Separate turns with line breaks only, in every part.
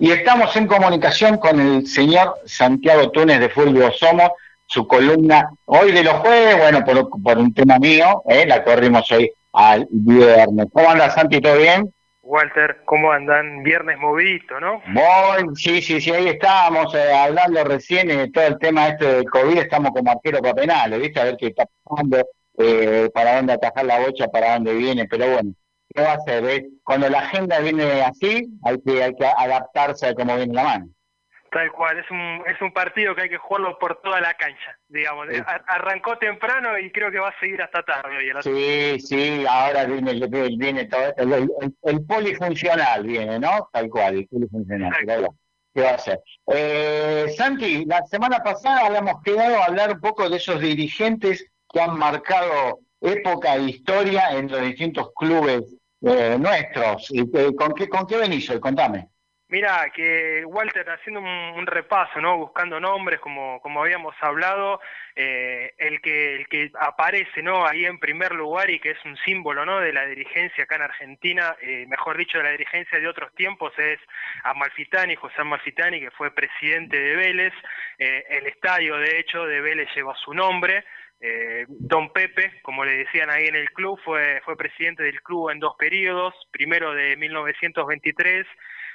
Y estamos en comunicación con el señor Santiago Túnez de Fulvio Somos, su columna hoy de los jueves, bueno, por, un tema mío, ¿eh? la corrimos hoy al viernes. ¿Cómo anda Santi? ¿Todo bien?
Walter, ¿cómo andan? Viernes movidito, ¿no?
Muy, sí, sí, sí, ahí estábamos eh, hablando recién de todo el tema este del COVID, estamos como arquero para penales, ¿viste? A ver qué está pasando, eh, para dónde atajar la bocha, para dónde viene, pero bueno, ¿qué va a hacer? Eh? Cuando la agenda viene así, hay que, hay que adaptarse a cómo viene la mano.
Tal cual, es un, es un partido que hay que jugarlo por toda la cancha, digamos. Arrancó temprano y creo que va a seguir hasta tarde hoy.
Sí, sí, ahora viene, viene todo, el, el, polifuncional viene, ¿no? Tal cual, el polifuncional. ¿Qué va a hacer? Eh, Santi, la semana pasada habíamos quedado a hablar un poco de esos dirigentes que han marcado época e historia en los distintos clubes eh, nuestros. ¿Con qué, ¿Con qué venís hoy? Contame.
Mira, que Walter, haciendo un, repaso, ¿no? Buscando nombres, como, como habíamos hablado, eh, el, que, el que aparece, ¿no? Ahí en primer lugar y que es un símbolo, ¿no? De la dirigencia acá en Argentina, eh, mejor dicho, de la dirigencia de otros tiempos, es Amalfitani, José Amalfitani, que fue presidente de Vélez. Eh, el estadio, de hecho, de Vélez lleva su nombre. Don Pepe, como le decían ahí en el club, fue, fue presidente del club en dos periodos, primero de 1923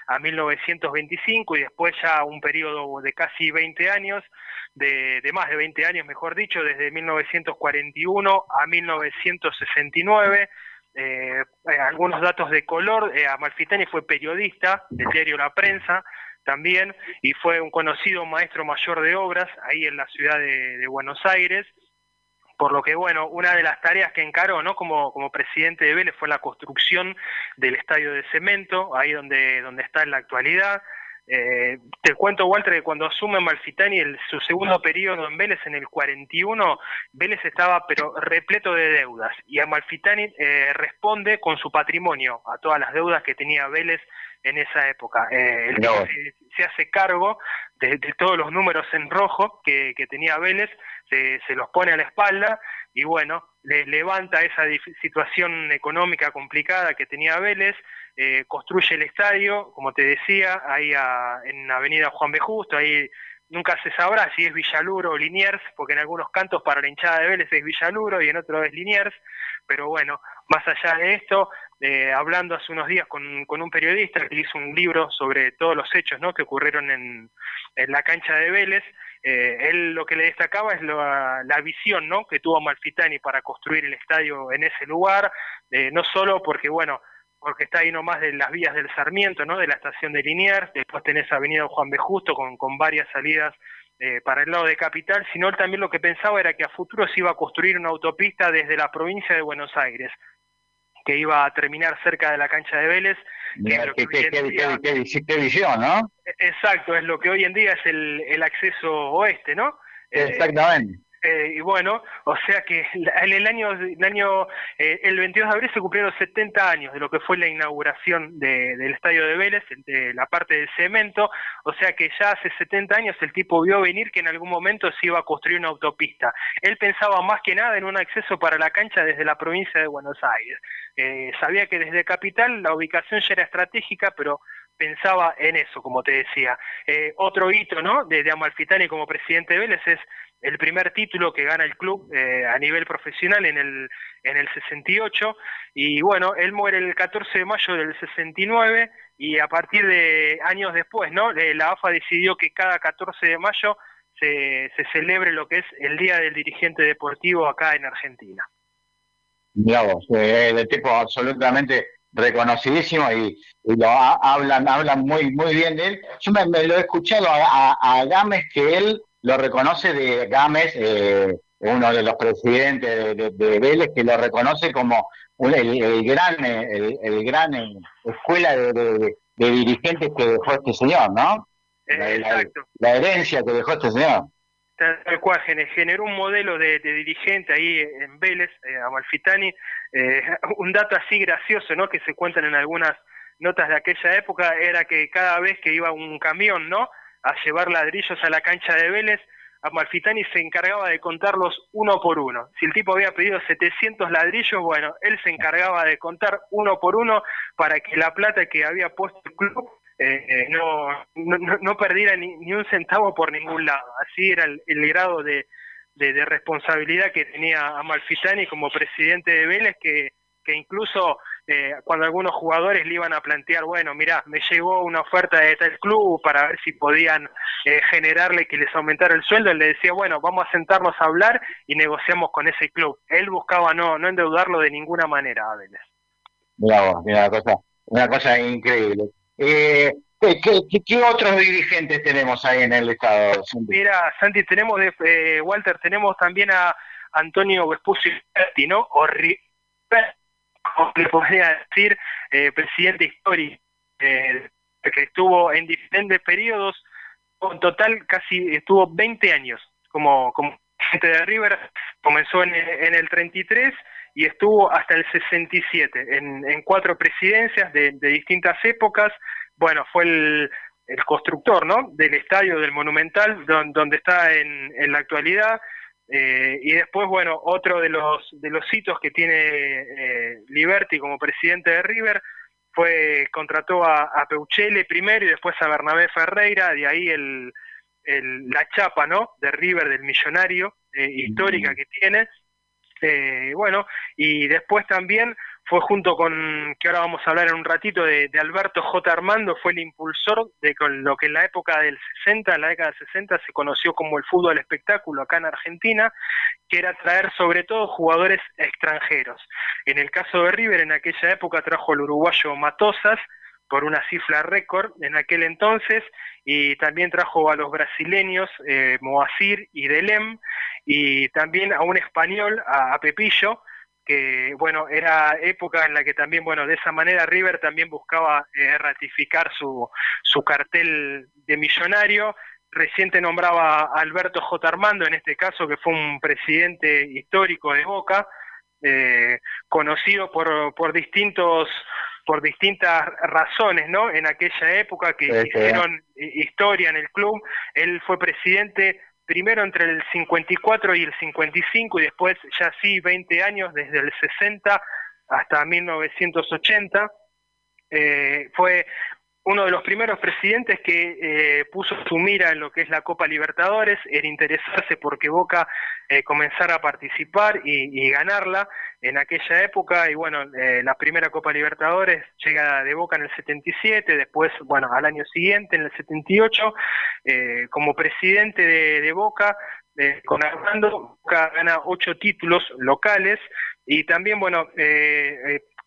a 1925 y después ya un periodo de casi 20 años, de, más de 20 años mejor dicho, desde 1941 a 1969. Eh, eh, algunos datos de color, eh, Amalfitani fue periodista del diario La Prensa también y fue un conocido maestro mayor de obras ahí en la ciudad de Buenos Aires por lo que, bueno, una de las tareas que encaró ¿no? como, como presidente de Vélez fue la construcción del estadio de cemento, ahí donde, donde está en la actualidad. Eh, te cuento, Walter, que cuando asume Malfitani el, su segundo periodo en Vélez, en el 41, Vélez estaba pero repleto de deudas y Amalfitani eh, responde con su patrimonio a todas las deudas que tenía Vélez en esa época. Eh, se, hace cargo de, todos los números en rojo que, que tenía Vélez se, los pone a la espalda y bueno, le levanta esa situación económica complicada que tenía Vélez, eh, construye el estadio, como te decía, ahí en Avenida Juan B. Justo, ahí nunca se sabrá si es Villaluro o Liniers, porque en algunos cantos para la hinchada de Vélez es Villaluro y en otros es Liniers, pero bueno, más allá de esto, eh, hablando hace unos días con, un periodista que hizo un libro sobre todos los hechos ¿no? que ocurrieron en, en la cancha de Vélez, eh, él lo que le destacaba es la, visión ¿no? que tuvo Malfitani para construir el estadio en ese lugar, eh, no solo porque, bueno, porque está ahí nomás de las vías del Sarmiento, ¿no? de la estación de Liniers, después tenés Avenida Juan B. Justo con, con varias salidas eh, para el lado de Capital, sino él también lo que pensaba era que a futuro se iba a construir una autopista desde la provincia de Buenos Aires, que iba a terminar cerca de la cancha de Vélez.
qué, visión, ¿no?
Exacto, es lo que hoy en día es el, el acceso oeste, ¿no?
Exactamente.
Eh, y bueno, o sea que en el año, el, año eh, el 22 de abril se cumplieron 70 años de lo que fue la inauguración del estadio de Vélez, de la parte del cemento, o sea que ya hace 70 años el tipo vio venir que en algún momento se iba a construir una autopista. Él pensaba más que nada en un acceso para la cancha desde la provincia de Buenos Aires. Eh, sabía que desde Capital la ubicación ya era estratégica, pero pensaba en eso, como te decía. otro hito ¿no? de, de Amalfitani como presidente de Vélez es el primer título que gana el club eh, a nivel profesional en el, en el 68 y bueno, él muere el 14 de mayo del 69 y a partir de años después, ¿no? La AFA decidió que cada 14 de mayo se, se celebre lo que es el Día del Dirigente Deportivo acá en Argentina.
Eh, de tipo absolutamente reconocidísimo y, lo hablan hablan muy muy bien de él. Yo me, lo he escuchado a, a Gámez que él lo reconoce de Gámez, eh, uno de los presidentes de, Vélez, que lo reconoce como el, gran, el, gran eh, escuela de, dirigentes que dejó este señor, ¿no?
Exacto.
La, herencia que dejó este señor.
Tal cual, generó un modelo de, dirigente ahí en Vélez, eh, Amalfitani. Eh, un dato así gracioso, ¿no? Que se cuentan en algunas notas de aquella época, era que cada vez que iba un camión, ¿no? A llevar ladrillos a la cancha de Vélez, Amalfitani se encargaba de contarlos uno por uno. Si el tipo había pedido 700 ladrillos, bueno, él se encargaba de contar uno por uno para que la plata que había puesto el club no, no, no, perdiera ni, ni, un centavo por ningún lado. Así era el, grado de, de, responsabilidad que tenía Amalfitani como presidente de Vélez, que, que incluso eh, cuando algunos jugadores le iban a plantear, bueno, mira, me llegó una oferta de tal club para ver si podían eh, generarle que les aumentara el sueldo, él le decía, bueno, vamos a sentarnos a hablar y negociamos con ese club. Él buscaba no, no endeudarlo de ninguna manera a Vélez.
Mira una cosa, una cosa increíble. Eh, ¿qué, otros dirigentes tenemos ahí en el estado?
Mira, Santi, tenemos de Walter, tenemos también a Antonio Vespucci, ¿no? O como le podría decir, eh, presidente histórico, eh, que estuvo en diferentes periodos, en total casi estuvo 20 años como, como presidente de River, comenzó en, en, el 33 y estuvo hasta el 67, en, en cuatro presidencias de, distintas épocas, bueno, fue el, el constructor ¿no? del estadio del Monumental, donde está en, en la actualidad, eh, y después, bueno, otro de los, de los hitos que tiene eh, Liberty como presidente de River fue contrató a, a Peuchele primero y después a Bernabé Ferreira, de ahí el, el, la chapa ¿no? de River del millonario eh, histórica que tiene. bueno, y después también fue junto con, que ahora vamos a hablar en un ratito, de, Alberto J. Armando, fue el impulsor de lo que en la época del 60, en la década del 60, se conoció como el fútbol espectáculo acá en Argentina, que era traer sobre todo jugadores extranjeros. En el caso de River, en aquella época trajo el uruguayo Matosas, por una cifra récord en aquel entonces, y también trajo a los brasileños eh, Moacir y Delem, y también a un español, a Pepillo, que bueno, era época en la que también, bueno, de esa manera River también buscaba eh, ratificar su, su cartel de millonario. Reciente nombraba a Alberto J. Armando, en este caso, que fue un presidente histórico de Boca, eh, conocido por, por distintos por distintas razones, ¿no? En aquella época que hicieron historia en el club, él fue presidente primero entre el 54 y el 55 y después ya sí 20 años, desde el 60 hasta 1980. Eh, fue uno de los primeros presidentes que eh, puso su mira en lo que es la Copa Libertadores, en interesarse porque Boca eh, comenzara a participar y, ganarla en aquella época. Y bueno, eh, la primera Copa Libertadores llega de Boca en el 77, después, bueno, al año siguiente, en el 78, como presidente de, de Boca, con Armando, Boca gana ocho títulos locales y también, bueno,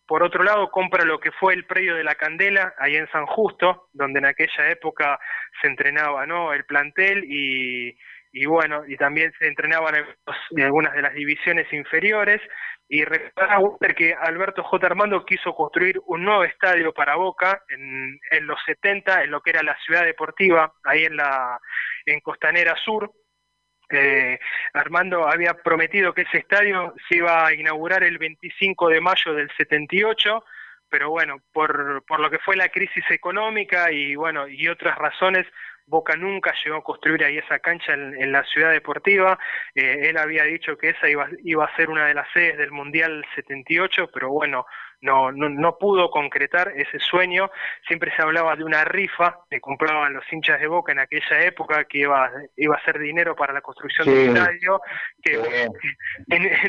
por otro lado, compra lo que fue el predio de la Candela, ahí en San Justo, donde en aquella época se entrenaba ¿no? el plantel y, bueno, y también se entrenaban en, algunas de las divisiones inferiores. Y recuerda que Alberto J. Armando quiso construir un nuevo estadio para Boca en, en los 70, en lo que era la ciudad deportiva, ahí en la en Costanera Sur, Armando había prometido que ese estadio se iba a inaugurar el 25 de mayo del 78, pero bueno, por, por lo que fue la crisis económica y bueno, y otras razones, Boca nunca llegó a construir ahí esa cancha en, la ciudad deportiva. Eh, él había dicho que esa iba, iba a ser una de las sedes del Mundial 78, pero bueno, no, no, no pudo concretar ese sueño. Siempre se hablaba de una rifa que compraban los hinchas de Boca en aquella época que iba, iba a ser dinero para la construcción del estadio, que,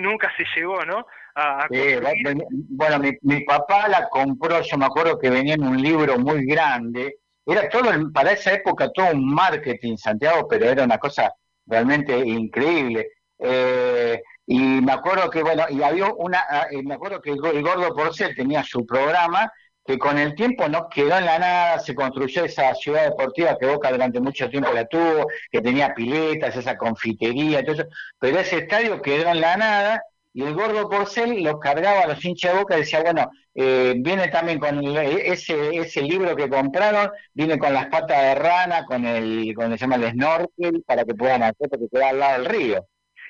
nunca se llegó, ¿no?
A, bueno, mi, mi papá la compró, yo me acuerdo que venía en un libro muy grande, era todo, para esa época, todo un marketing, Santiago, pero era una cosa realmente increíble. Eh, y me acuerdo que, bueno, y había una, ah, me acuerdo que el Gordo Porcel tenía su programa, que con el tiempo no quedó en la nada, se construyó esa ciudad deportiva que Boca durante mucho tiempo la tuvo, que tenía piletas, esa confitería, todo eso, pero ese estadio quedó en la nada, y el gordo Porcel los cargaba a los hinchas de boca y decía, bueno, eh, viene también con ese, ese libro que compraron, viene con las patas de rana, con el, con el, se el snorkel, para que puedan hacer, porque queda al lado del río.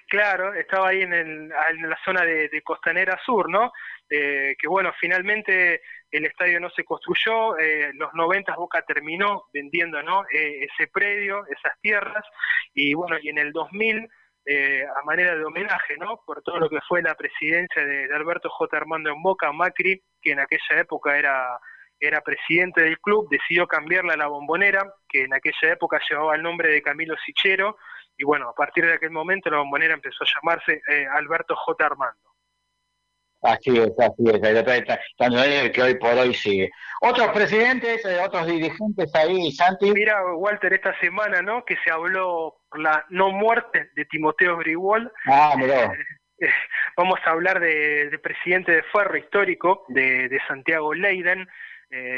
Claro, estaba ahí en, el, la zona de, Costanera Sur, ¿no? Eh, que bueno, finalmente el estadio no se construyó, eh, los 90 Boca terminó vendiendo, ¿no? Eh, ese predio, esas tierras, y bueno, y en el 2000, eh, a manera de homenaje, ¿no? Por todo lo que fue la presidencia de, Alberto J. Armando en Boca, Macri, que en aquella época era era presidente del club, decidió cambiarla a la bombonera, que en aquella época llevaba el nombre de Camilo Sichero, y bueno, a partir de aquel momento la bombonera empezó a llamarse eh, Alberto J. Armando.
Así es, así es, el que hoy por hoy sigue. Otros presidentes, eh, otros dirigentes ahí, Santi.
Mira, Walter, esta semana, ¿no? Que se habló por la no muerte de Timoteo Grigol.
Ah, mirá. Eh,
vamos a hablar del de presidente de Ferro histórico, de, de Santiago Leiden,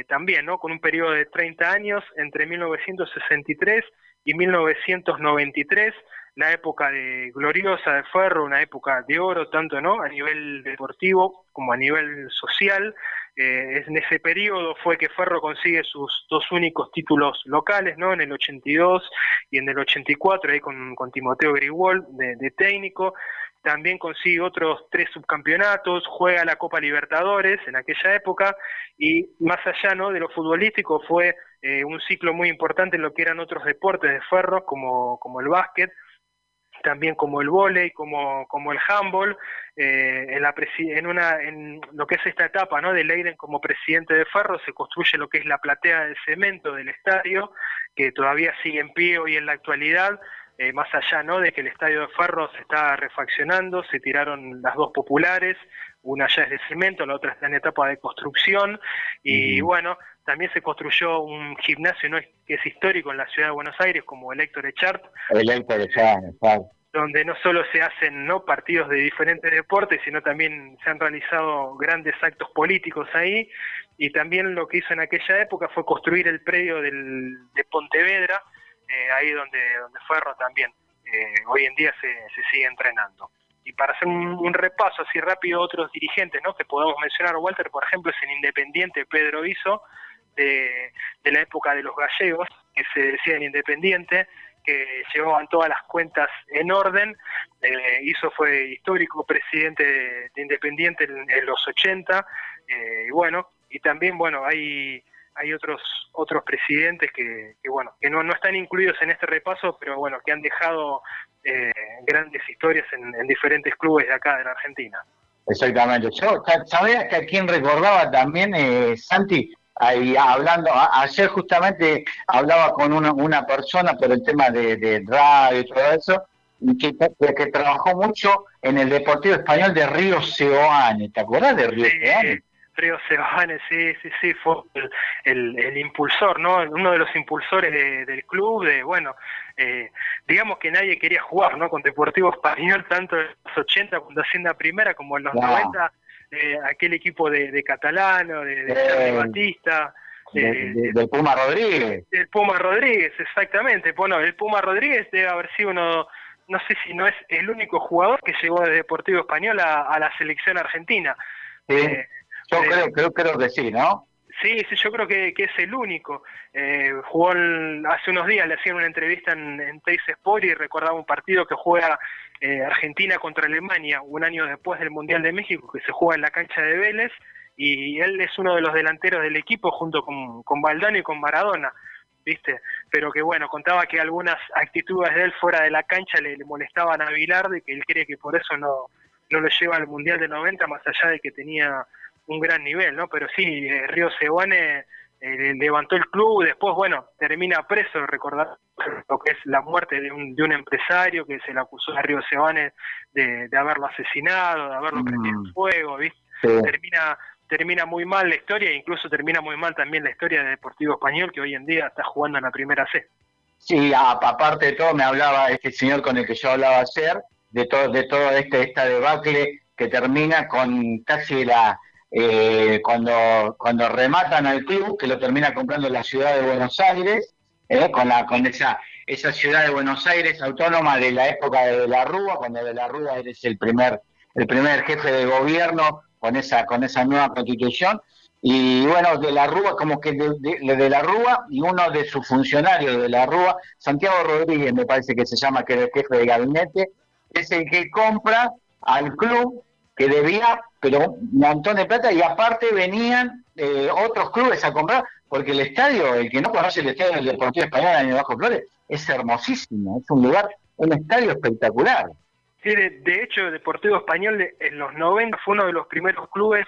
también, ¿no? Con un periodo de 30 años, entre 1963 y 1993 la época de gloriosa de Ferro, una época de oro, tanto no a nivel deportivo como a nivel social. Eh, en ese periodo fue que Ferro consigue sus dos únicos títulos locales, ¿no? En el 82 y en el 84, ahí con, con Timoteo Grigol de, técnico. También consigue otros tres subcampeonatos, juega la Copa Libertadores en aquella época y más allá ¿no? de lo futbolístico fue eh, un ciclo muy importante en lo que eran otros deportes de Ferro como, como el básquet, también como el vóley, como, como el handball, eh, en, la en, una, en lo que es esta etapa ¿no? de Leiden como presidente de Ferro, se construye lo que es la platea de cemento del estadio, que todavía sigue en pie hoy en la actualidad, eh, más allá ¿no? de que el estadio de Ferro se está refaccionando, se tiraron las dos populares, una ya es de cemento, la otra está en etapa de construcción, y bueno, también se construyó un gimnasio ¿no? que es histórico en la ciudad de Buenos Aires, como el Héctor Echart.
El Héctor Echart,
donde no solo se hacen no partidos de diferentes deportes, sino también se han realizado grandes actos políticos ahí, y también lo que hizo en aquella época fue construir el predio del, de Pontevedra, eh, ahí donde, donde Ferro también eh, hoy en día se, se sigue entrenando. Y para hacer un, repaso así rápido otros dirigentes ¿no? que podemos mencionar, Walter, por ejemplo, es el independiente Pedro Iso, de, la época de los gallegos, que se decían independiente, que llevaban todas las cuentas en orden. Eh, hizo fue histórico presidente de, Independiente en, los 80. Eh, y bueno, y también, bueno, hay hay otros otros presidentes que, bueno que no, no están incluidos en este repaso pero bueno que han dejado eh, grandes historias en, en, diferentes clubes de acá de la Argentina
exactamente yo sabía que a quien recordaba también eh, Santi ahí hablando, ayer justamente hablaba con una, una persona por el tema de, radio y todo eso, que, que, trabajó mucho en el Deportivo Español de Río Seoane, ¿te acuerdas de Río Seoane?
Río Seoane, sí, sí, sí, fue el, el, impulsor, ¿no? Uno de los impulsores del club, de, bueno, eh, digamos que nadie quería jugar, ¿no? Con Deportivo Español, tanto en los 80 cuando Hacienda Primera como en los 90 aquel equipo de, de Catalano, de, de Batista.
del Puma Rodríguez.
Del Puma Rodríguez, exactamente. Bueno, el Puma Rodríguez debe haber sido uno, no sé si no es el único jugador que llegó de Deportivo Español a, la selección argentina.
Eh, yo eh, creo, creo, creo que sí, ¿no?
Sí, sí, yo creo que, es el único. Eh, jugó hace unos días, le hacían una entrevista en, en Teis Sport y recordaba un partido que juega eh, Argentina contra Alemania un año después del Mundial de México que se juega en la cancha de Vélez y él es uno de los delanteros del equipo junto con, con Valdano y con Maradona. ¿viste? Pero que bueno, contaba que algunas actitudes de él fuera de la cancha le, molestaban a Vilarde, que él cree que por eso no, no lo lleva al Mundial de 90, más allá de que tenía un gran nivel, ¿no? Pero sí, eh, Río Seguane eh, levantó el club, después, bueno, termina preso, recordar lo que es la muerte de un, de un empresario que se le acusó a Río Sebane de, haberlo asesinado, de haberlo prendido en mm. fuego, ¿viste? Termina termina muy mal la historia e incluso termina muy mal también la historia de Deportivo Español que hoy en día está jugando en la primera C.
Sí, aparte de todo me hablaba este señor con el que yo hablaba ayer de todo de todo este esta debacle que termina con casi la eh, cuando, cuando rematan al club, que lo termina comprando la ciudad de Buenos Aires, eh, con, la, con esa, esa ciudad de Buenos Aires autónoma de la época de, la Rúa, cuando de la Rúa eres el primer, el primer jefe de gobierno con esa, con esa nueva constitución. Y bueno, de la Rúa, como que de, de, la Rúa y uno de sus funcionarios de la Rúa, Santiago Rodríguez me parece que se llama, que era el jefe de gabinete, es el que compra al club que debía, pero un montón de plata, y aparte venían eh, otros clubes a comprar, porque el estadio, el que no conoce el estadio del Deportivo Español en Bajo Flores, es hermosísimo, es un lugar, un estadio espectacular.
Sí, de, hecho, Deportivo Español en los 90 fue uno de los primeros clubes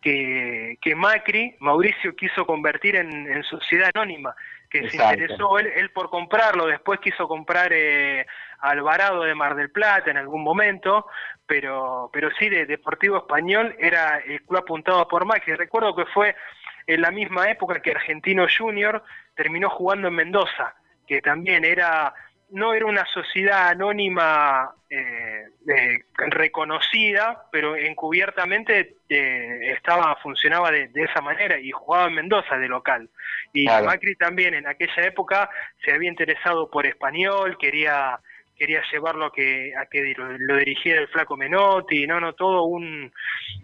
que, que Macri, Mauricio quiso convertir en, sociedad anónima, que se interesó él, por comprarlo, después quiso comprar eh, Alvarado de Mar del Plata en algún momento, pero, pero sí, de Deportivo Español era el club apuntado por Macri. Recuerdo que fue en la misma época que Argentino Junior terminó jugando en Mendoza, que también era no era una sociedad anónima eh, reconocida, pero encubiertamente eh, estaba funcionaba de, esa manera y jugaba en Mendoza de local. Y Macri también en aquella época se había interesado por español, quería quería llevarlo a que a que lo, dirigiera el flaco Menotti, no, no, todo un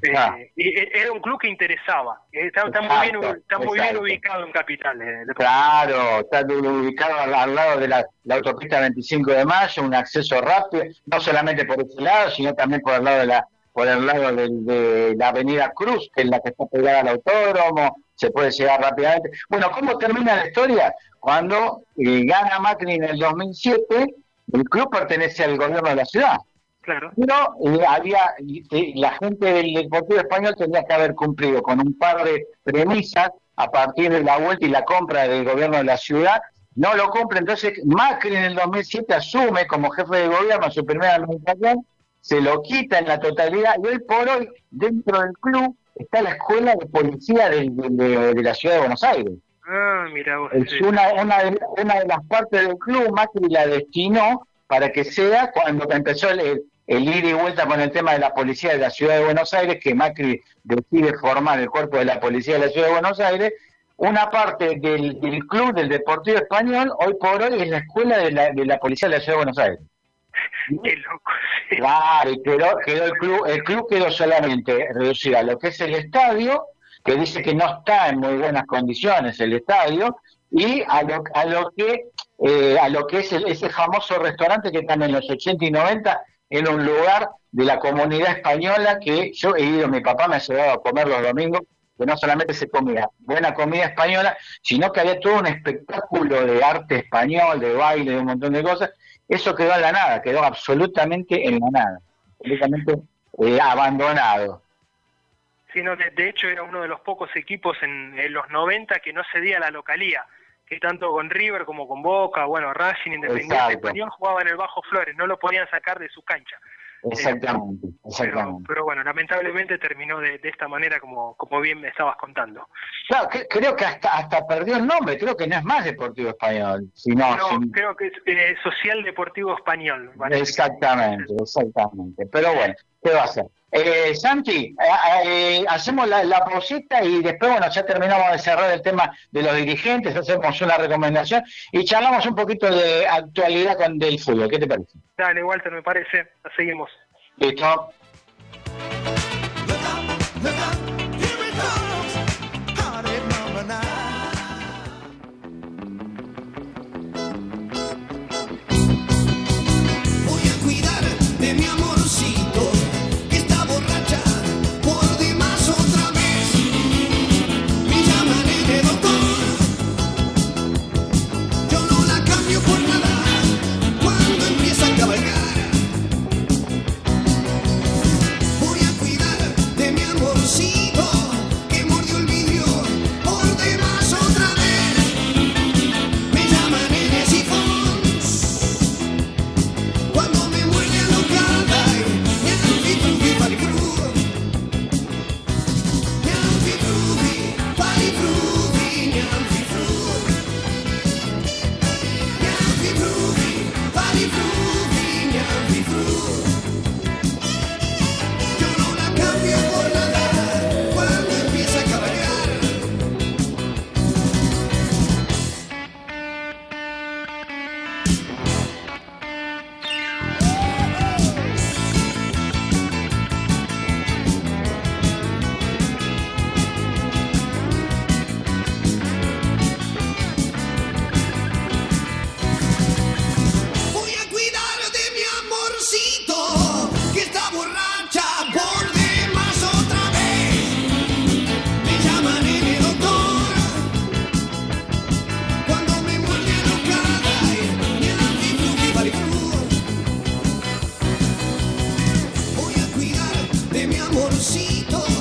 eh, ah. era un club que interesaba, eh, está, muy bien está muy bien ubicado en capital.
Eh, claro, está ubicado al, lado de la, autopista 25 de Mayo, un acceso rápido, no solamente por ese lado, sino también por el lado de la por el lado de, la Avenida Cruz, que es la que está pegada al autódromo, se puede llegar rápidamente. Bueno, ¿cómo termina la historia? Cuando gana Macri en el 2007 el club pertenece al gobierno de la ciudad. Claro. Pero eh, había, eh, la gente del Deportivo Español tenía que haber cumplido con un par de premisas a partir de la vuelta y la compra del gobierno de la ciudad. No lo cumple, entonces Macri en el 2007 asume como jefe de gobierno su primera administración, se lo quita en la totalidad y hoy por hoy dentro del club está la escuela de policía de la ciudad de Buenos Aires. Ah, mira Es una, una, de, una de las partes del club, Macri la destinó para que sea cuando empezó el, el ida y vuelta con el tema de la policía de la ciudad de Buenos Aires, que Macri decide formar el cuerpo de la policía de la ciudad de Buenos Aires, una parte del, del club del Deportivo Español, hoy por hoy, es la escuela de la, de la policía de la ciudad de Buenos Aires. Qué loco. Claro, y quedó, quedó el club, el club quedó solamente reducido a lo que es el estadio que dice que no está en muy buenas condiciones el estadio, y a lo, a lo que eh, a lo que es ese famoso restaurante que están en los 80 y 90 en un lugar de la comunidad española que yo he ido, mi papá me ha llevado a comer los domingos, que no solamente se comía buena comida española, sino que había todo un espectáculo de arte español, de baile, de un montón de cosas. Eso quedó en la nada, quedó absolutamente en la nada, absolutamente eh, abandonado
sino de, de, hecho era uno de los pocos equipos en, los 90 que no cedía la localía, que tanto con River como con Boca, bueno, Racing, Independiente Español jugaba en el Bajo Flores, no lo podían sacar de su cancha.
Exactamente,
exactamente. Pero, bueno, lamentablemente terminó de, esta manera como, como bien me estabas contando.
Claro, creo que hasta, hasta perdió el nombre, creo que no es más Deportivo Español. Sino,
no, creo que es eh, Social Deportivo Español.
Exactamente, exactamente. Pero bueno, ¿qué va a hacer? Eh, Santi, eh, eh, hacemos la, la posita y después, bueno, ya terminamos de cerrar el tema de los dirigentes, hacemos una recomendación y charlamos un poquito de actualidad con del fútbol. ¿Qué te parece?
Dale, Walter, me parece. seguimos.
Listo.
see todo.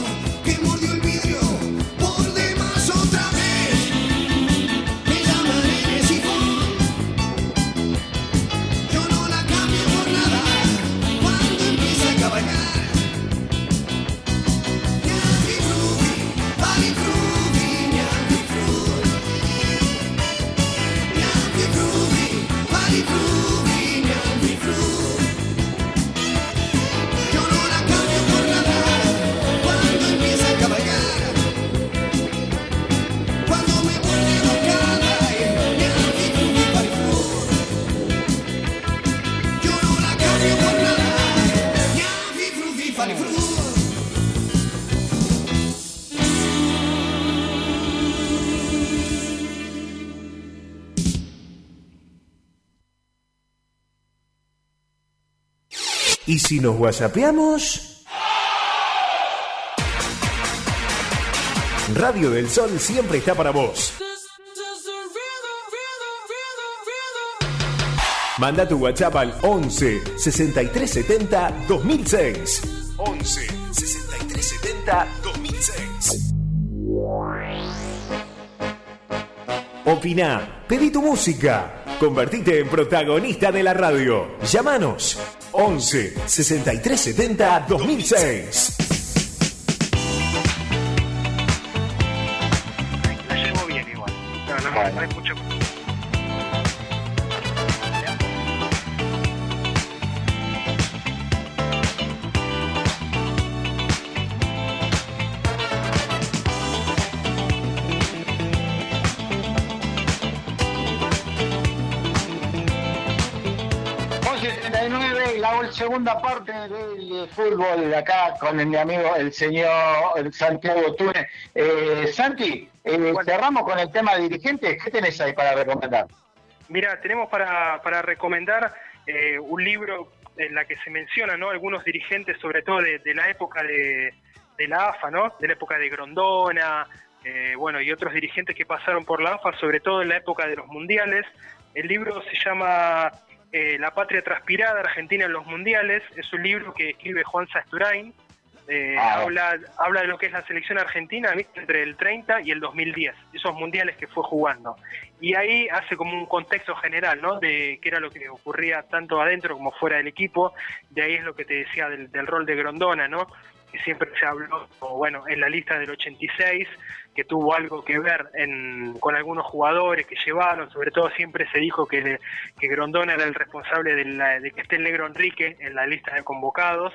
Si nos whatsappeamos? Radio del Sol siempre está para vos. Manda tu WhatsApp al 11 6370 2006. 11 6370 2006. Opina, pedí tu música, convertite en protagonista de la radio. Llámanos 11 6370 2006.
La llevo bien igual. No, no.
Segunda parte del fútbol acá con mi amigo el señor Santiago Túnez. Eh, Santi, eh, cerramos con el tema de dirigentes. ¿Qué tenés ahí para recomendar?
Mira, tenemos para, para recomendar eh, un libro en la que se menciona ¿no? algunos dirigentes, sobre todo de, de la época de, de la AFA, ¿no? de la época de Grondona, eh, bueno, y otros dirigentes que pasaron por la AFA, sobre todo en la época de los mundiales. El libro se llama eh, La patria transpirada, Argentina en los mundiales. Es un libro que escribe Juan Sasturain. Eh,
Ah.
habla, habla de lo que es la selección argentina ¿viste? entre el 30 y el 2010, esos mundiales que fue jugando. Y ahí hace como un contexto general, ¿no? De qué era lo que ocurría tanto adentro como fuera del equipo. De ahí es lo que te decía del, del rol de Grondona, ¿no? Que siempre se habló, bueno, en la lista del 86, que tuvo algo que ver en, con algunos jugadores que llevaron, sobre todo siempre se dijo que, que Grondona era el responsable de, la- de que esté el negro Enrique en la lista de convocados,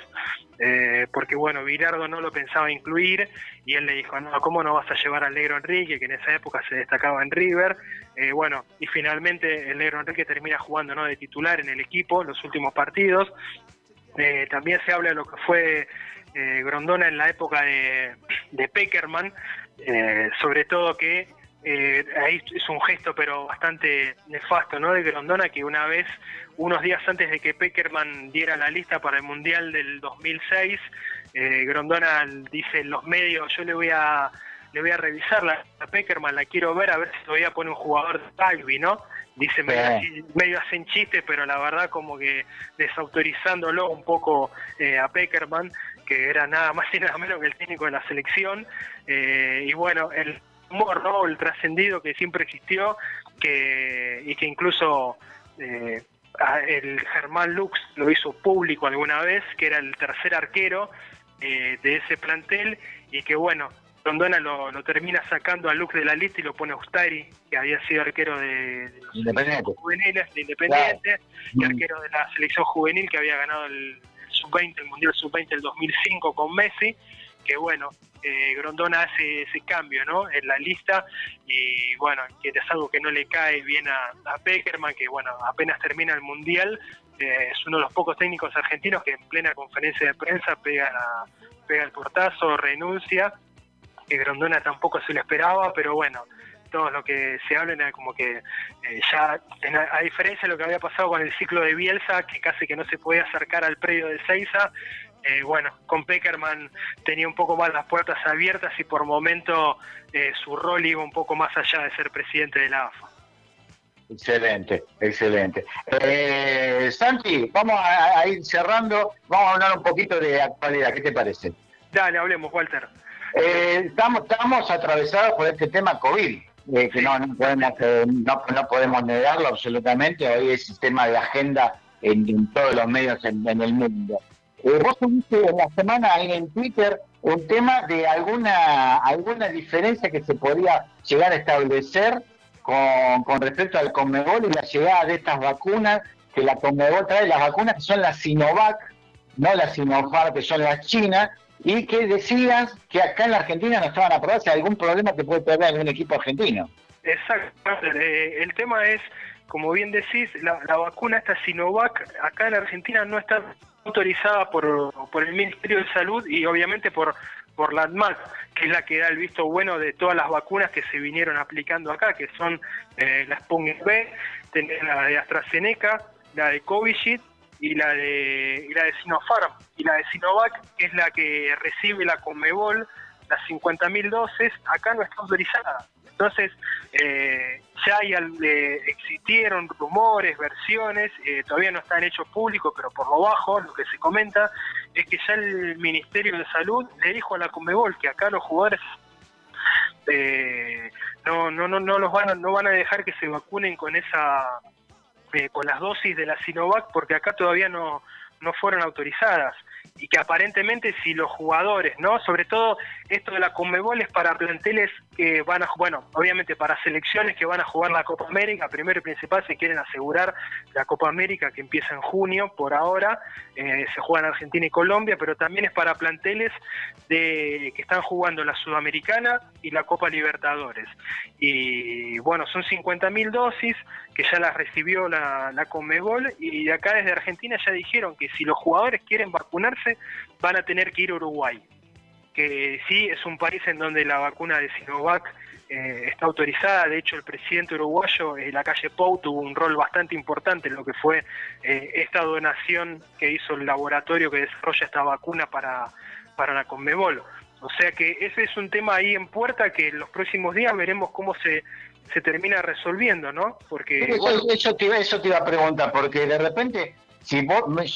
eh, porque bueno, Virardo no lo pensaba incluir y él le dijo, no, ¿cómo no vas a llevar al negro Enrique, que en esa época se destacaba en River? Eh, bueno, y finalmente el negro Enrique termina jugando ¿no? de titular en el equipo los últimos partidos. Eh, también se habla de lo que fue eh, Grondona en la época de, de Peckerman, eh, sobre todo que eh, ahí es un gesto pero bastante nefasto ¿no? de Grondona que una vez, unos días antes de que Peckerman diera la lista para el Mundial del 2006, eh, Grondona dice en los medios, yo le voy a le voy a revisar la, a Peckerman, la quiero ver a ver si todavía pone un jugador de rugby, ¿no? Dice medio,
Sí.
así- medio hacen chiste, pero la verdad como que desautorizándolo un poco eh, a Peckerman, que era nada más y nada menos que el técnico de la selección. Eh, y bueno, el humor, ¿no? El trascendido que siempre existió que, y que incluso eh, el Germán Lux lo hizo público alguna vez, que era el tercer arquero eh, de ese plantel y que bueno, Rondona lo, lo termina sacando a Lux de la lista y lo pone a Ustari, que había sido arquero de, de los
Independiente.
juveniles de Independiente y
Mm.
arquero de la selección juvenil que había ganado el, sub-20, el Mundial sub-20 del 2005 con Messi, que bueno, eh, Grondona hace ese cambio ¿no? en la lista y bueno, que es algo que no le cae bien a, a Peckerman, que bueno, apenas termina el Mundial, eh, es uno de los pocos técnicos argentinos que en plena conferencia de prensa pega, pega el portazo, renuncia, que Grondona tampoco se lo esperaba, pero bueno, todo lo que se habla era como que eh, ya, a diferencia de lo que había pasado con el ciclo de Bielsa, que casi que no se podía acercar al predio de Seiza, eh, bueno, con Peckerman tenía un poco más las puertas abiertas y por momento eh, su rol iba un poco más allá de ser presidente de la AFA.
Excelente, excelente. Eh, Santi, vamos a, a ir cerrando, vamos a hablar un poquito de actualidad, ¿qué te parece?
Dale, hablemos, Walter.
Estamos, estamos atravesados por este tema COVID, eh, que no, no podemos, eh, no, no podemos negarlo absolutamente, hoy es el tema de agenda en, todos los medios en, el mundo. Eh, vos tuviste en la semana en Twitter un tema de alguna, alguna diferencia que se podía llegar a establecer con, con respecto al Conmebol y la llegada de estas vacunas, que la Conmebol trae las vacunas que son las Sinovac, no las Sinopharm, que son las chinas, y que decías que acá en la Argentina no estaban aprobadas, si algún problema que puede tener algún equipo argentino.
Exacto. Eh, el tema es, como bien decís, la, la vacuna esta Sinovac acá en Argentina no está autorizada por, por el Ministerio de Salud y obviamente por, por la ANMAT, que es la que da el visto bueno de todas las vacunas que se vinieron aplicando acá, que son eh, la Sputnik B, la de AstraZeneca, la de Covishield y la de, y la de Sinopharm y la de Sinovac, que es la que recibe la Conmebol, las 50.000 dosis, acá no está autorizada. Entonces, eh, ya hay, eh, existieron rumores, versiones, eh, todavía no están hechos públicos, pero por lo bajo lo que se comenta es que ya el Ministerio de Salud le dijo a la Conmebol que acá los jugadores no, no, no, no los van a, no van a dejar que se vacunen con esa con las dosis de la Sinovac porque acá todavía no, no fueron autorizadas y que aparentemente si los jugadores, ¿no? Sobre todo esto de la Conmebol es para planteles que van a, bueno, obviamente para selecciones que van a jugar la Copa América, primero y principal se quieren asegurar la Copa América que empieza en junio, por ahora, eh, se juega en Argentina y Colombia, pero también es para planteles de que están jugando la Sudamericana y la Copa Libertadores. Y bueno, son 50.000 dosis que ya las recibió la, la Conmebol y de acá desde Argentina ya dijeron que si los jugadores quieren vacunarse van a tener que ir a Uruguay que sí es un país en donde la vacuna de Sinovac eh, está autorizada. De hecho, el presidente uruguayo, en la calle Pou, tuvo un rol bastante importante en lo que fue eh, esta donación que hizo el laboratorio que desarrolla esta vacuna para, para la Conmebol. O sea que ese es un tema ahí en puerta que en los próximos días veremos cómo se, se termina resolviendo, ¿no?
Porque eso, te, eso te iba a preguntar, porque de repente si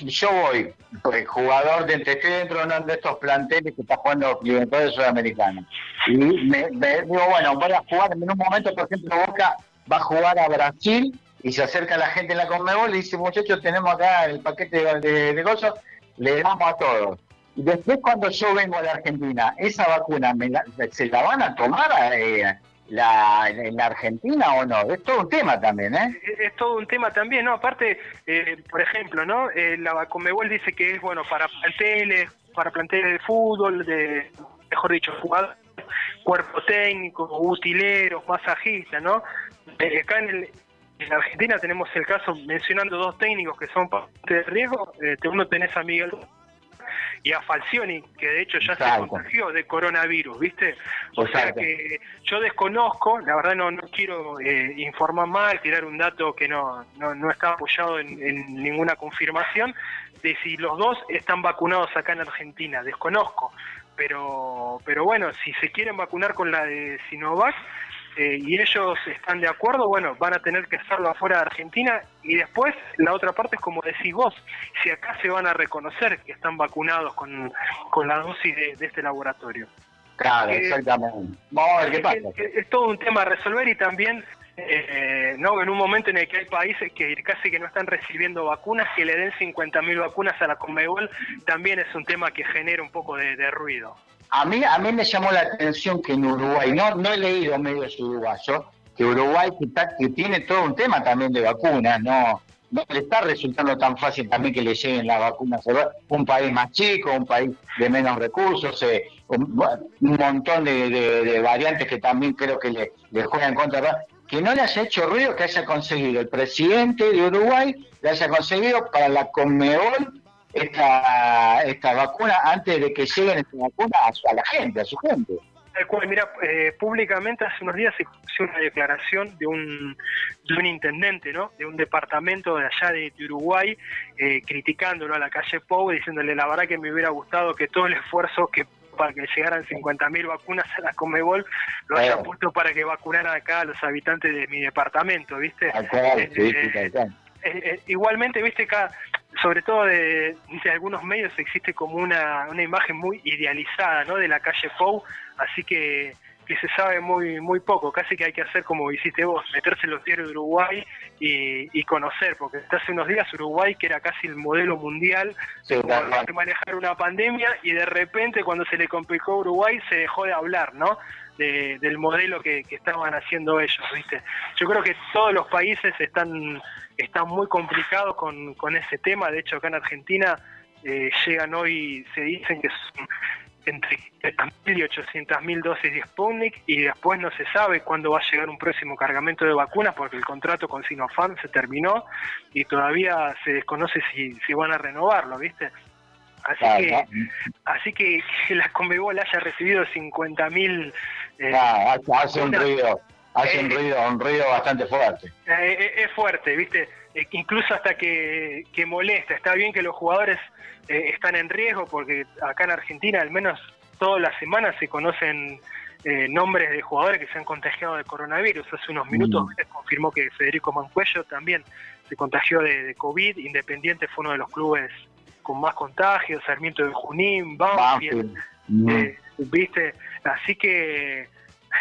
yo voy, pues, jugador de, estoy dentro de estos planteles que está jugando Libertadores Sudamericanos, y me, digo, bueno, voy a jugar, en un momento, por ejemplo, Boca va a jugar a Brasil y se acerca la gente en la Conmebol y dice, muchachos, tenemos acá el paquete de, de, le damos a todos. Y después cuando yo vengo a la Argentina, esa vacuna, ¿se la van a tomar? Eh, la, en la Argentina o no? Es todo un tema también, ¿eh?
Es, todo un tema también, ¿no? Aparte, eh, por ejemplo, ¿no? Eh, la Comebol dice que es, bueno, para planteles, para planteles de fútbol, de, mejor dicho, jugadores, cuerpo técnico, utileros, masajistas, ¿no? Eh, acá en, el, en Argentina tenemos el caso, mencionando dos técnicos que son de riesgo, eh, uno tenés a Miguel y a Falcioni, que de hecho ya se contagió de coronavirus, ¿viste? O sea que yo desconozco, la verdad no, no quiero eh, informar mal, tirar un dato que no, no, está apoyado en, ninguna confirmación, de si los dos están vacunados acá en Argentina, desconozco. Pero, pero bueno, si se quieren vacunar con la de Sinovac, eh, y ellos están de acuerdo, bueno, van a tener que hacerlo afuera de Argentina y después la otra parte es como decís vos, si acá se van a reconocer que están vacunados con, la dosis de, este laboratorio.
Claro, exactamente. Vamos a ver qué pasa.
Es, todo un tema a resolver y también eh, no en un momento en el que hay países que casi que no están recibiendo vacunas, que le den 50.000 vacunas a la Conmebol, también es un tema que genera un poco de ruido.
A mí, a mí me llamó la atención que en Uruguay, no, no he leído medios uruguayos, que Uruguay que, tiene todo un tema también de vacunas, no, no le está resultando tan fácil también que le lleguen las vacunas. Un país más chico, un país de menos recursos, eh, un, montón de, variantes que también creo que le, le juegan contra. Que no le haya hecho ruido que haya conseguido el presidente de Uruguay, le haya conseguido para la Conmebol esta, esta vacuna antes de que lleguen esta vacuna a, la gente, a su gente.
Mira, eh, públicamente hace unos días se hizo una declaración de un, de un intendente, ¿no? De un departamento de allá de, Uruguay, eh, criticándolo a la calle Pou, diciéndole la verdad que me hubiera gustado que todo el esfuerzo que para que llegaran 50.000 vacunas a la Comebol lo haya puesto para que vacunaran acá a los habitantes de mi departamento, ¿viste? Eh, igualmente, viste, acá sobre todo de, algunos medios existe como una, una imagen muy idealizada ¿no? de la calle Pou, así que, que se sabe muy muy poco, casi que hay que hacer como hiciste vos, meterse en los diarios de Uruguay y, conocer, porque hace unos días Uruguay, que era casi el modelo mundial, sí, de manejar una pandemia y de repente cuando se le complicó a Uruguay se dejó de hablar, ¿no? Del modelo que, que, estaban haciendo ellos, ¿viste? Yo creo que todos los países están están muy complicados con, con ese tema. De hecho, acá en Argentina eh, llegan hoy, se dicen que son entre 3.000 y 800.000 dosis de Sputnik y después no se sabe cuándo va a llegar un próximo cargamento de vacunas porque el contrato con Sinopharm se terminó y todavía se desconoce si, si van a renovarlo, ¿viste? Así que, así que, la Conmebol haya recibido 50.000
eh, hace un ruido hace un, ruido, un ruido bastante fuerte.
es fuerte, ¿viste? incluso hasta que, que, molesta. Está bien que los jugadores están en riesgo porque acá en Argentina al menos todas las semanas se conocen eh, nombres de jugadores que se han contagiado de coronavirus. Hace unos minutos mm. se confirmó que Federico Mancuello también se contagió de, COVID. Independiente fue uno de los clubes con más contagios, Sarmiento de Junín, Banfield, mm. eh, ¿viste? Así que,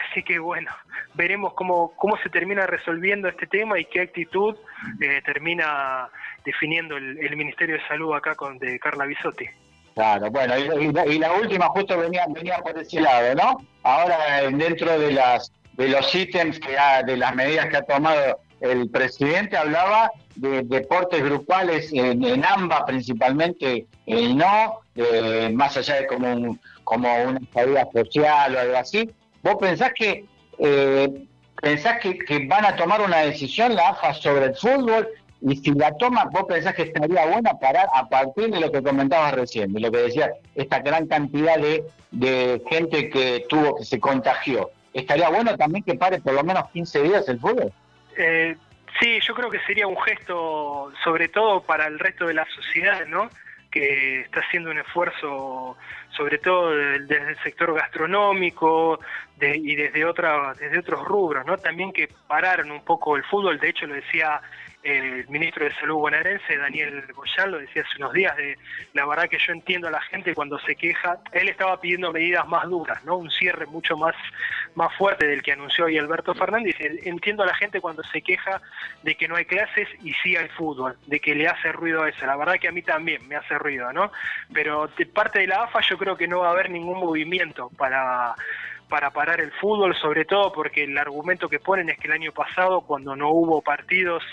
así que bueno, veremos cómo, cómo se termina resolviendo este tema y qué actitud eh, termina definiendo el, Ministerio de Salud acá con de Carla Bisotti.
Claro, bueno, y, la última justo venía, venía por ese lado, ¿no? Ahora dentro de las de los ítems que de las medidas que ha tomado el presidente hablaba de deportes grupales en, en AMBA principalmente el no, más allá de como un, como una salida social o algo así. ¿Vos pensás que eh, pensás que, que, van a tomar una decisión la AFA sobre el fútbol y si la toma, vos pensás que estaría buena parar a partir de lo que comentabas recién, de lo que decía, esta gran cantidad de, de gente que tuvo, que se contagió. ¿Estaría bueno también que pare por lo menos 15 días el fútbol?
Eh, sí, yo creo que sería un gesto, sobre todo para el resto de la sociedad, ¿no? Que está haciendo un esfuerzo, sobre todo desde el sector gastronómico y desde, otra, desde otros rubros, ¿no? También que pararon un poco el fútbol, de hecho lo decía el ministro de Salud bonaerense, Daniel Goyal, lo decía hace unos días, de la verdad que yo entiendo a la gente cuando se queja, él estaba pidiendo medidas más duras, ¿no? Un cierre mucho más, más fuerte del que anunció hoy Alberto Fernández. Entiendo a la gente cuando se queja de que no hay clases y sí hay fútbol, de que le hace ruido eso. La verdad que a mí también me hace ruido, ¿no? Pero de parte de la AFA yo creo que no va a haber ningún movimiento para para parar el fútbol, sobre todo porque el argumento que ponen es que el año pasado, cuando no hubo partidos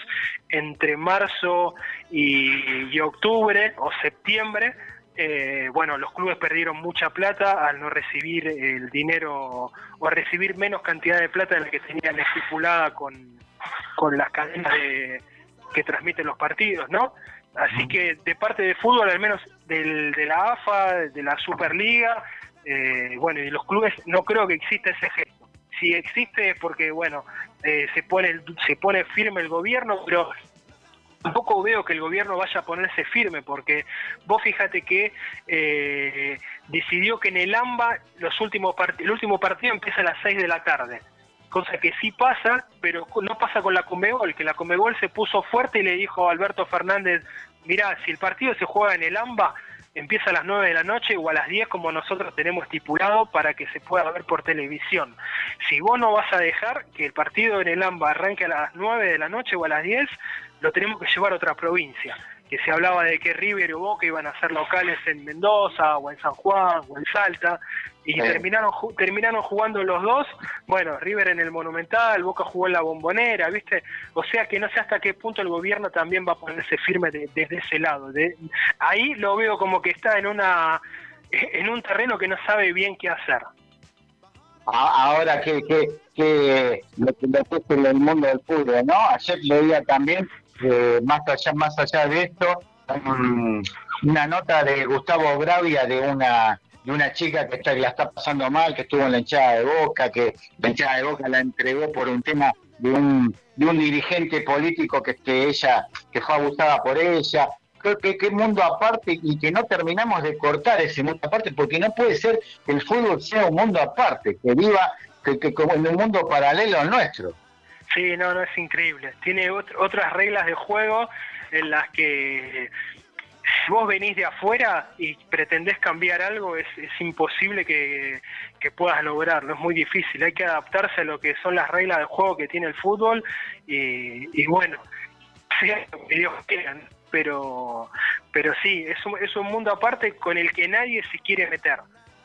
entre marzo y, octubre o septiembre, eh, bueno, los clubes perdieron mucha plata al no recibir el dinero o recibir menos cantidad de plata de la que tenían estipulada con, con las cadenas que transmiten los partidos, ¿no? Así que de parte de fútbol, al menos del, de la AFA, de la Superliga, eh, bueno, y los clubes no creo que exista ese gesto. Si existe es porque, bueno, eh, se, pone, se pone firme el gobierno, pero tampoco veo que el gobierno vaya a ponerse firme, porque vos fíjate que eh, decidió que en el AMBA los últimos el último partido empieza a las 6 de la tarde, cosa que sí pasa, pero no pasa con la Comebol, que la Comebol se puso fuerte y le dijo a Alberto Fernández, mirá, si el partido se juega en el AMBA, empieza a las 9 de la noche o a las 10 como nosotros tenemos estipulado para que se pueda ver por televisión. Si vos no vas a dejar que el partido en el AMBA arranque a las 9 de la noche o a las 10, lo tenemos que llevar a otra provincia. Que se hablaba de que River o Boca iban a ser locales en Mendoza o en San Juan o en Salta y terminaron terminaron jugando los dos, bueno, River en el Monumental, Boca jugó en la Bombonera, ¿viste? O sea que no sé hasta qué punto el gobierno también va a ponerse firme desde ese lado. De, ahí lo veo como que está en una en un terreno que no sabe bien qué hacer.
Ahora que, que, que lo que en el mundo del fútbol, ¿no? Ayer leía también, eh, más allá más allá de esto, una nota de Gustavo Gravia de una de una chica que, está, la está pasando mal, que estuvo en la hinchada de Boca, que la hinchada de Boca la entregó por un tema de un, de un dirigente político que, que ella que fue abusada por ella. Creo que qué mundo aparte y que no terminamos de cortar ese mundo aparte, porque no puede ser que el fútbol sea un mundo aparte, que viva que, que como en un mundo paralelo al nuestro.
Sí, no, no es increíble. Tiene otras reglas de juego en las que si vos venís de afuera y pretendés cambiar algo, es, es imposible que, puedas lograrlo, es muy difícil, hay que adaptarse a lo que son las reglas del juego que tiene el fútbol y, y bueno, sea lo que Dios quiera, pero, pero sí, es un, es un mundo aparte con el que nadie se quiere meter.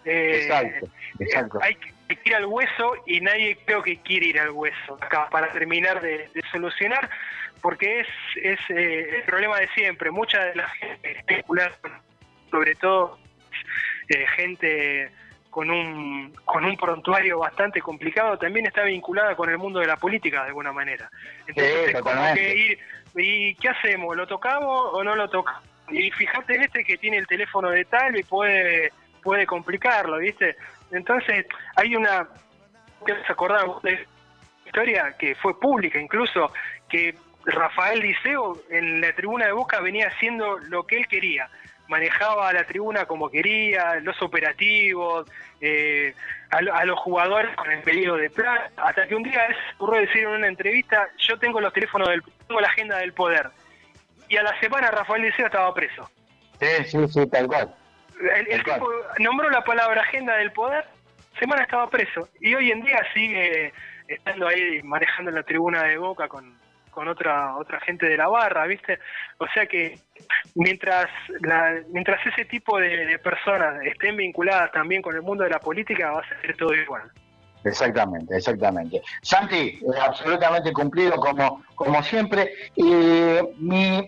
Eh, exacto, exacto.
Hay que ir al hueso y nadie creo que quiere ir al hueso acá para terminar de solucionar porque es, es eh, el problema de siempre. Mucha de la gente especular, sobre todo eh, gente con un, con un prontuario bastante complicado, también está vinculada con el mundo de la política de alguna manera. Entonces es como que ir, ¿y qué hacemos? ¿Lo tocamos o no lo tocamos? Y fíjate este que tiene el teléfono de tal y puede, puede complicarlo, ¿viste? Entonces hay una... que se acordaba historia que fue pública incluso, que Rafael Liceo en la tribuna de Boca venía haciendo lo que él quería. Manejaba la tribuna como quería, los operativos, eh, a, los jugadores con el pedido de plata. Hasta que un día se ocurrió decir en una entrevista: Yo tengo los teléfonos del. tengo la agenda del poder. Y a la semana Rafael Liceo estaba preso.
Sí, sí, sí, tal cual.
El, tipo nombró la palabra agenda del poder, semana estaba preso. Y hoy en día sigue estando ahí manejando la tribuna de Boca con, con otra otra gente de la barra, ¿viste? O sea que mientras la, mientras ese tipo de, personas estén vinculadas también con el mundo de la política, va a ser todo igual.
Exactamente, exactamente. Santi, absolutamente cumplido como, como siempre. Y mi,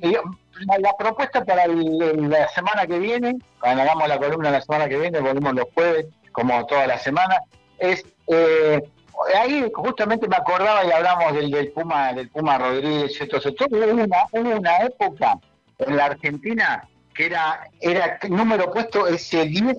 la, propuesta para la semana que viene, cuando hagamos la columna la semana que viene, volvemos los jueves, como toda la semana, es eh, ahí justamente me acordaba y hablamos del, Puma, del Puma Rodríguez, entonces hubo una, una época en la Argentina que era, era número puesto ese 10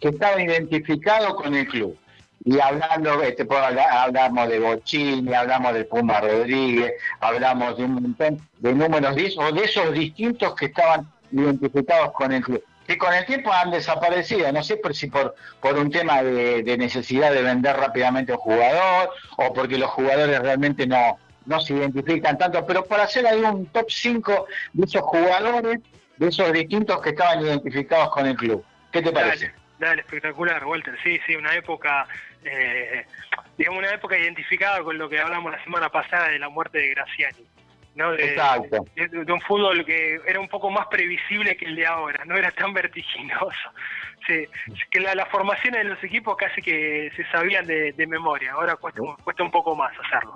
que estaba identificado con el club. Y hablando, este, hablamos de Bochini, hablamos de Puma Rodríguez, hablamos de un montón de números 10 o de esos distintos que estaban identificados con el club que con el tiempo han desaparecido, no sé por si por, por un tema de, necesidad de vender rápidamente un jugador o porque los jugadores realmente no, no se identifican tanto, pero por hacer ahí un top 5 de esos jugadores, de esos distintos que estaban identificados con el club. ¿Qué te parece?
Dale, espectacular, Walter. Sí, sí, una época, eh, digamos, una época identificada con lo que hablamos la semana pasada de la muerte de Graciani. ¿no? De,
Exacto.
De, un fútbol que era un poco más previsible que el de ahora, no era tan vertiginoso. Que la, las formaciones de los equipos casi que se sabían de, memoria, ahora cuesta, cuesta un poco más hacerlo.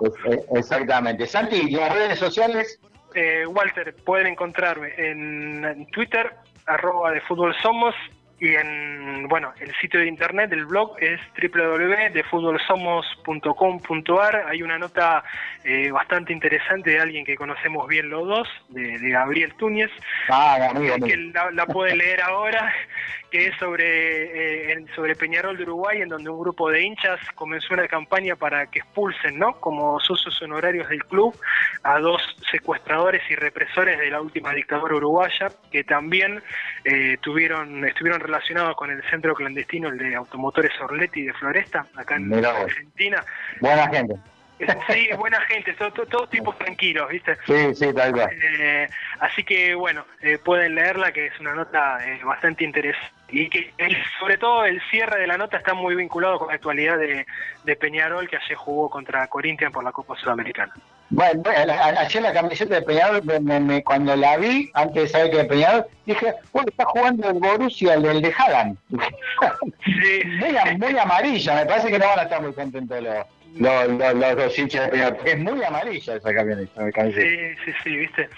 Exactamente. Santi, las redes sociales?
Eh, Walter, pueden encontrarme en Twitter, arroba de fútbol somos, y en bueno el sitio de internet del blog es www.defutbolsomos.com.ar hay una nota eh, bastante interesante de alguien que conocemos bien los dos de, Gabriel Túñez
ah,
que la, la puede leer ahora que es sobre, eh, sobre Peñarol de Uruguay, en donde un grupo de hinchas comenzó una campaña para que expulsen, ¿no? Como socios honorarios del club, a dos secuestradores y represores de la última dictadura uruguaya, que también eh, tuvieron, estuvieron relacionados con el centro clandestino, el de Automotores Orletti de Floresta, acá en Argentina.
Buena gente.
Sí, buena gente, todos todo, tipos tranquilos, ¿viste?
Sí, sí, tal cual.
Eh, así que, bueno, eh, pueden leerla, que es una nota eh, bastante interesante. Y que sobre todo el cierre de la nota está muy vinculado con la actualidad de, Peñarol, que ayer jugó contra Corinthians por la Copa Sudamericana.
Bueno, ayer la camiseta de Peñarol, cuando la vi, antes de saber que era Peñarol, dije, bueno, está jugando el Borussia, el, de Haaland. Sí. muy, amarilla, me parece que no van a estar muy contentos los los, los, dos hinchas de Es muy amarilla esa camioneta.
Sí, sí, sí, viste.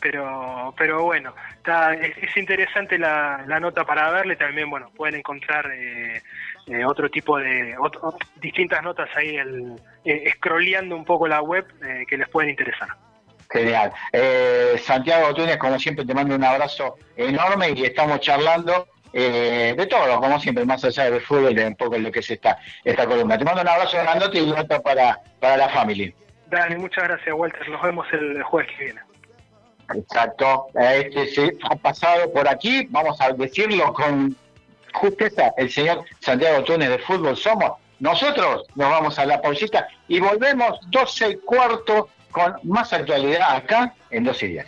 Pero, pero bueno, está, es, interesante la, la, nota para verle. También, bueno, pueden encontrar eh, eh, otro tipo de, distintas notas ahí, el, eh, scrolleando un poco la web que les pueden interesar.
Genial. Santiago Túnez, como siempre, te mando un abrazo enorme y estamos charlando eh, de todo, como siempre, más allá del fútbol, de un poco lo que es esta, esta columna. Te mando un abrazo grandote y un otro para, para la familia.
Dani, muchas gracias, Walter. Nos vemos el jueves que viene.
Exacto. Este se ha pasado por aquí, vamos a decirlo con justeza, el señor Santiago Túnez de Fútbol Somos. Nosotros nos vamos a la pausita y volvemos 12 y cuarto con más actualidad acá en Dos y